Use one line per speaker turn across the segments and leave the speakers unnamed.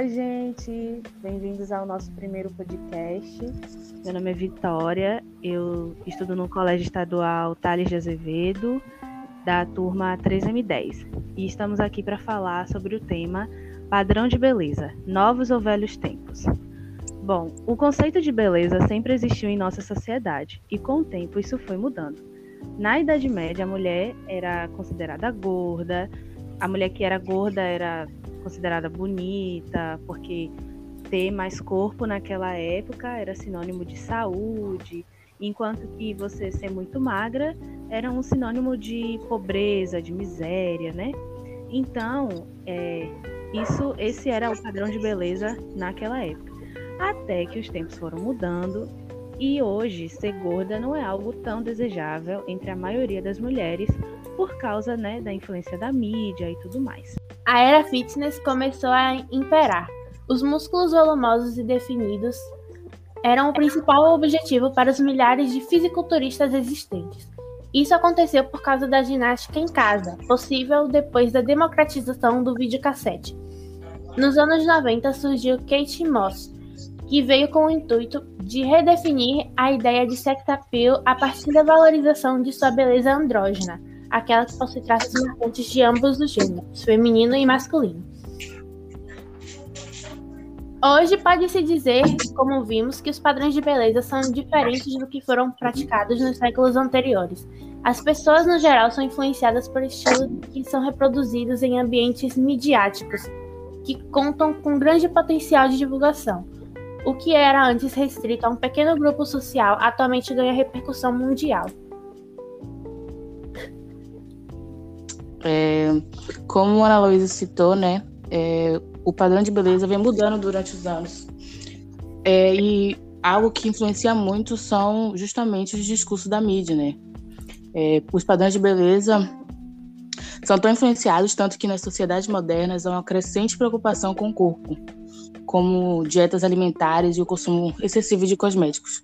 Oi, gente, bem-vindos ao nosso primeiro podcast. Meu nome é Vitória, eu estudo no Colégio Estadual Tales de Azevedo, da turma 3M10, e estamos aqui para falar sobre o tema Padrão de Beleza: Novos ou Velhos Tempos. Bom, o conceito de beleza sempre existiu em nossa sociedade, e com o tempo isso foi mudando. Na Idade Média, a mulher era considerada gorda, a mulher que era gorda era considerada bonita, porque ter mais corpo naquela época era sinônimo de saúde, enquanto que você ser muito magra era um sinônimo de pobreza, de miséria, né? Então, é, isso, esse era o padrão de beleza naquela época. Até que os tempos foram mudando e hoje ser gorda não é algo tão desejável entre a maioria das mulheres por causa né, da influência da mídia e tudo mais
a era fitness começou a imperar. Os músculos volumosos e definidos eram o principal objetivo para os milhares de fisiculturistas existentes. Isso aconteceu por causa da ginástica em casa, possível depois da democratização do videocassete. Nos anos 90 surgiu Kate Moss, que veio com o intuito de redefinir a ideia de sex appeal a partir da valorização de sua beleza andrógena aquela que possui traços marcantes de ambos os gêneros, feminino e masculino. Hoje pode-se dizer, como vimos, que os padrões de beleza são diferentes do que foram praticados nos séculos anteriores. As pessoas, no geral, são influenciadas por estilos que são reproduzidos em ambientes midiáticos, que contam com grande potencial de divulgação. O que era antes restrito a um pequeno grupo social atualmente ganha repercussão mundial.
É, como a Ana Luísa citou, né, é, o padrão de beleza vem mudando durante os anos. É, e algo que influencia muito são justamente os discursos da mídia, né? É, os padrões de beleza são tão influenciados tanto que nas sociedades modernas há uma crescente preocupação com o corpo, como dietas alimentares e o consumo excessivo de cosméticos.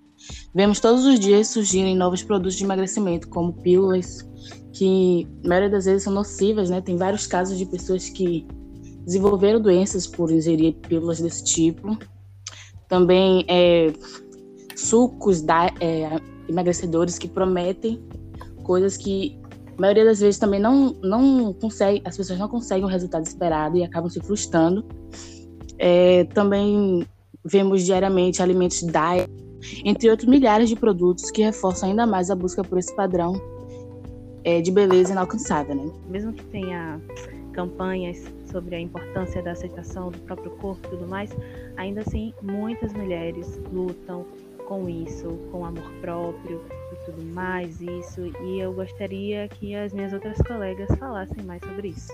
Vemos todos os dias surgirem novos produtos de emagrecimento, como pílulas, que a maioria das vezes são nocivas, né? Tem vários casos de pessoas que desenvolveram doenças por ingerir pílulas desse tipo. Também é, sucos da, é, emagrecedores que prometem coisas que a maioria das vezes também não, não consegue, as pessoas não conseguem o resultado esperado e acabam se frustrando. É, também vemos diariamente alimentos diet, entre outros milhares de produtos que reforçam ainda mais a busca por esse padrão é, de beleza inalcançável, né?
Mesmo que tenha campanhas sobre a importância da aceitação do próprio corpo e tudo mais, ainda assim muitas mulheres lutam com isso, com amor próprio e tudo mais, isso, e eu gostaria que as minhas outras colegas falassem mais sobre isso.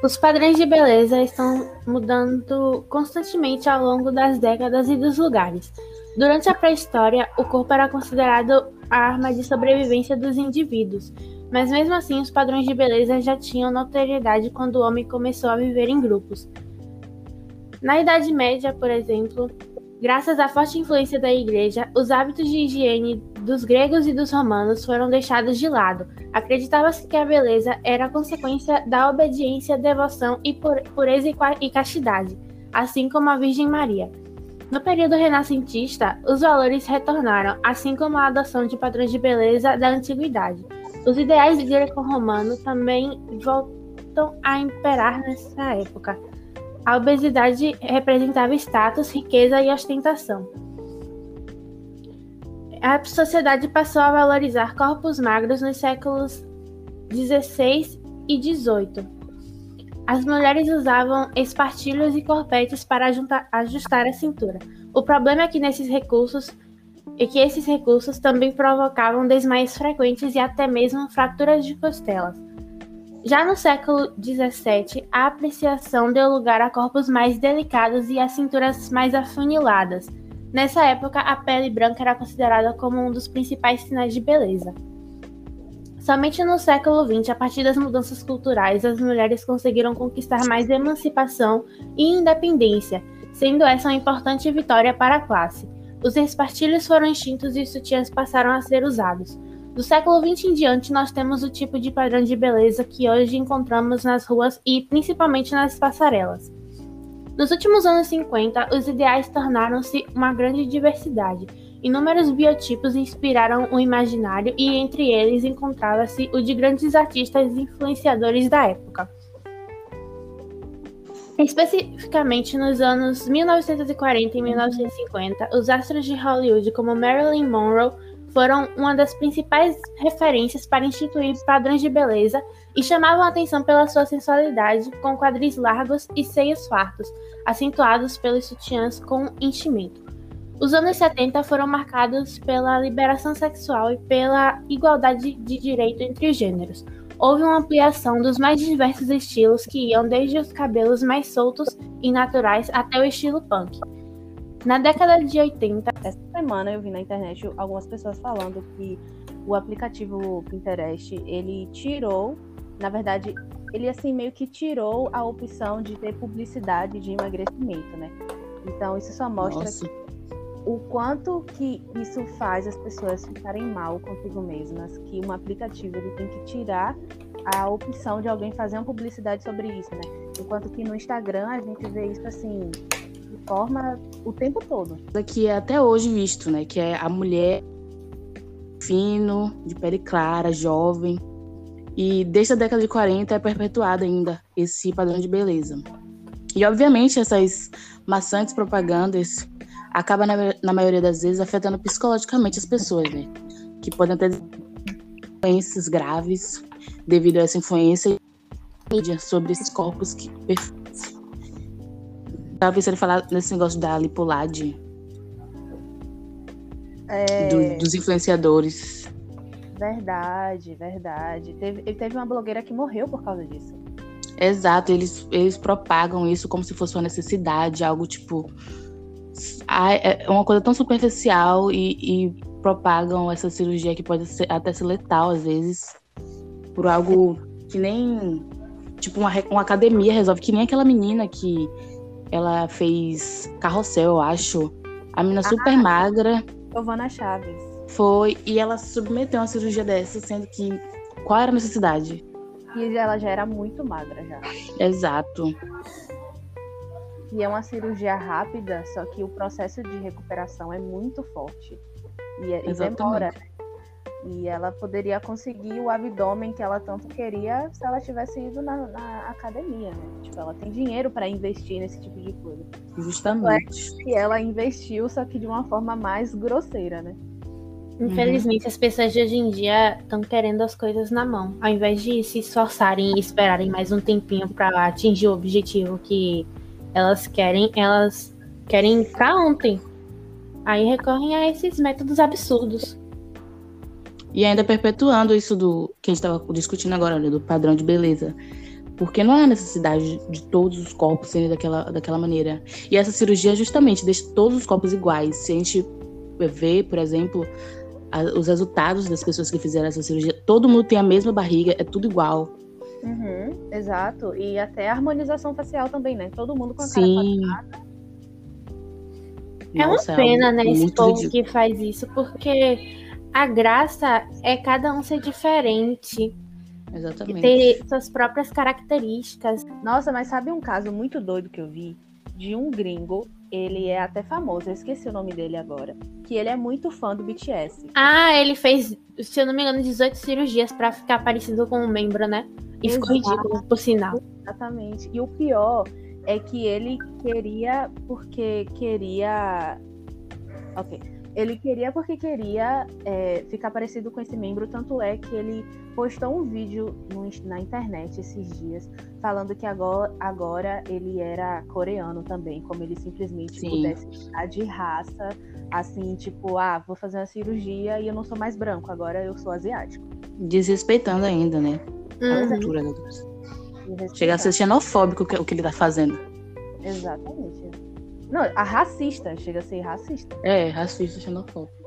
Os padrões de beleza estão mudando constantemente ao longo das décadas e dos lugares. Durante a pré-história, o corpo era considerado a arma de sobrevivência dos indivíduos, mas mesmo assim os padrões de beleza já tinham notoriedade quando o homem começou a viver em grupos. Na Idade Média, por exemplo, graças à forte influência da Igreja, os hábitos de higiene dos gregos e dos romanos foram deixados de lado. Acreditava-se que a beleza era consequência da obediência, devoção e pureza e castidade, assim como a Virgem Maria. No período renascentista, os valores retornaram, assim como a adoção de padrões de beleza da antiguidade. Os ideais greco-romanos também voltam a imperar nessa época. A obesidade representava status, riqueza e ostentação. A sociedade passou a valorizar corpos magros nos séculos XVI e XVIII. As mulheres usavam espartilhos e corpetes para ajustar a cintura. O problema é que nesses recursos e que esses recursos também provocavam desmaios frequentes e até mesmo fraturas de costelas. Já no século XVII, a apreciação deu lugar a corpos mais delicados e a cinturas mais afuniladas. Nessa época, a pele branca era considerada como um dos principais sinais de beleza. Somente no século XX, a partir das mudanças culturais, as mulheres conseguiram conquistar mais emancipação e independência, sendo essa uma importante vitória para a classe. Os espartilhos foram extintos e os sutiãs passaram a ser usados. Do século XX em diante, nós temos o tipo de padrão de beleza que hoje encontramos nas ruas e principalmente nas passarelas. Nos últimos anos 50, os ideais tornaram-se uma grande diversidade. Inúmeros biotipos inspiraram o imaginário e entre eles encontrava-se o de grandes artistas e influenciadores da época. Especificamente nos anos 1940 e 1950, os astros de Hollywood como Marilyn Monroe foram uma das principais referências para instituir padrões de beleza e chamavam a atenção pela sua sensualidade, com quadris largos e seios fartos, acentuados pelos sutiãs com enchimento. Os anos 70 foram marcados pela liberação sexual e pela igualdade de direito entre os gêneros houve uma ampliação dos mais diversos estilos que iam desde os cabelos mais soltos e naturais até o estilo punk. Na década de 80,
essa semana eu vi na internet algumas pessoas falando que o aplicativo Pinterest, ele tirou, na verdade, ele assim meio que tirou a opção de ter publicidade de emagrecimento, né? Então isso só mostra o quanto que isso faz as pessoas ficarem mal consigo mesmas, que um aplicativo ele tem que tirar a opção de alguém fazer uma publicidade sobre isso, né? Enquanto que no Instagram a gente vê isso assim forma o tempo todo.
Que é até hoje visto, né? Que é a mulher fino, de pele clara, jovem. E desde a década de 40 é perpetuado ainda esse padrão de beleza. E obviamente essas maçantes propagandas acabam, na, na maioria das vezes, afetando psicologicamente as pessoas, né? Que podem ter doenças graves devido a essa influência sobre esses corpos que Tava pensando em falar nesse negócio da lipolade. É... Do, dos influenciadores.
Verdade, verdade. Teve, teve uma blogueira que morreu por causa disso.
Exato, eles, eles propagam isso como se fosse uma necessidade, algo tipo. É uma coisa tão superficial e, e propagam essa cirurgia que pode ser, até ser letal às vezes por algo que nem. Tipo, uma, uma academia resolve, que nem aquela menina que ela fez carrossel, eu acho. A menina ah, super magra.
Giovana Chaves.
Foi, e ela submeteu uma cirurgia dessa, sendo que. Qual era a necessidade?
E ela já era muito magra já.
Exato.
E é uma cirurgia rápida, só que o processo de recuperação é muito forte. E, é, e demora. E ela poderia conseguir o abdômen que ela tanto queria se ela tivesse ido na, na academia, né? Tipo, ela tem dinheiro para investir nesse tipo de coisa.
Justamente.
E ela investiu, só que de uma forma mais grosseira, né?
Infelizmente, uhum. as pessoas de hoje em dia estão querendo as coisas na mão. Ao invés de se esforçarem e esperarem mais um tempinho para atingir o objetivo que elas querem, elas querem para ontem. Aí recorrem a esses métodos absurdos.
E ainda perpetuando isso do que a gente estava discutindo agora, né, do padrão de beleza. Porque não há necessidade de todos os corpos serem daquela, daquela maneira. E essa cirurgia justamente deixa todos os corpos iguais. Se a gente vê, por exemplo, a, os resultados das pessoas que fizeram essa cirurgia, todo mundo tem a mesma barriga, é tudo igual.
Uhum, exato. E até a harmonização facial também, né? Todo mundo com a Sim. cara
É Nossa, uma pena, é né, esse povo ridículo. que faz isso, porque a graça é cada um ser diferente.
Exatamente.
Ter suas próprias características.
Nossa, mas sabe um caso muito doido que eu vi? De um gringo, ele é até famoso, eu esqueci o nome dele agora. Que ele é muito fã do BTS.
Ah, ele fez, se eu não me engano, 18 cirurgias para ficar parecido com um membro, né? E ficou ridículo, por sinal.
Exatamente. E o pior é que ele queria, porque queria. Ok ele queria porque queria é, ficar parecido com esse membro, tanto é que ele postou um vídeo no, na internet esses dias falando que agora, agora ele era coreano também, como ele simplesmente Sim. pudesse estar de raça, assim, tipo, ah, vou fazer uma cirurgia e eu não sou mais branco, agora eu sou asiático.
Desrespeitando ainda, né? A uhum. cultura da Chega a ser xenofóbico o que ele tá fazendo.
Exatamente. Não, a racista, chega a ser racista.
É, racista, xenofóbico.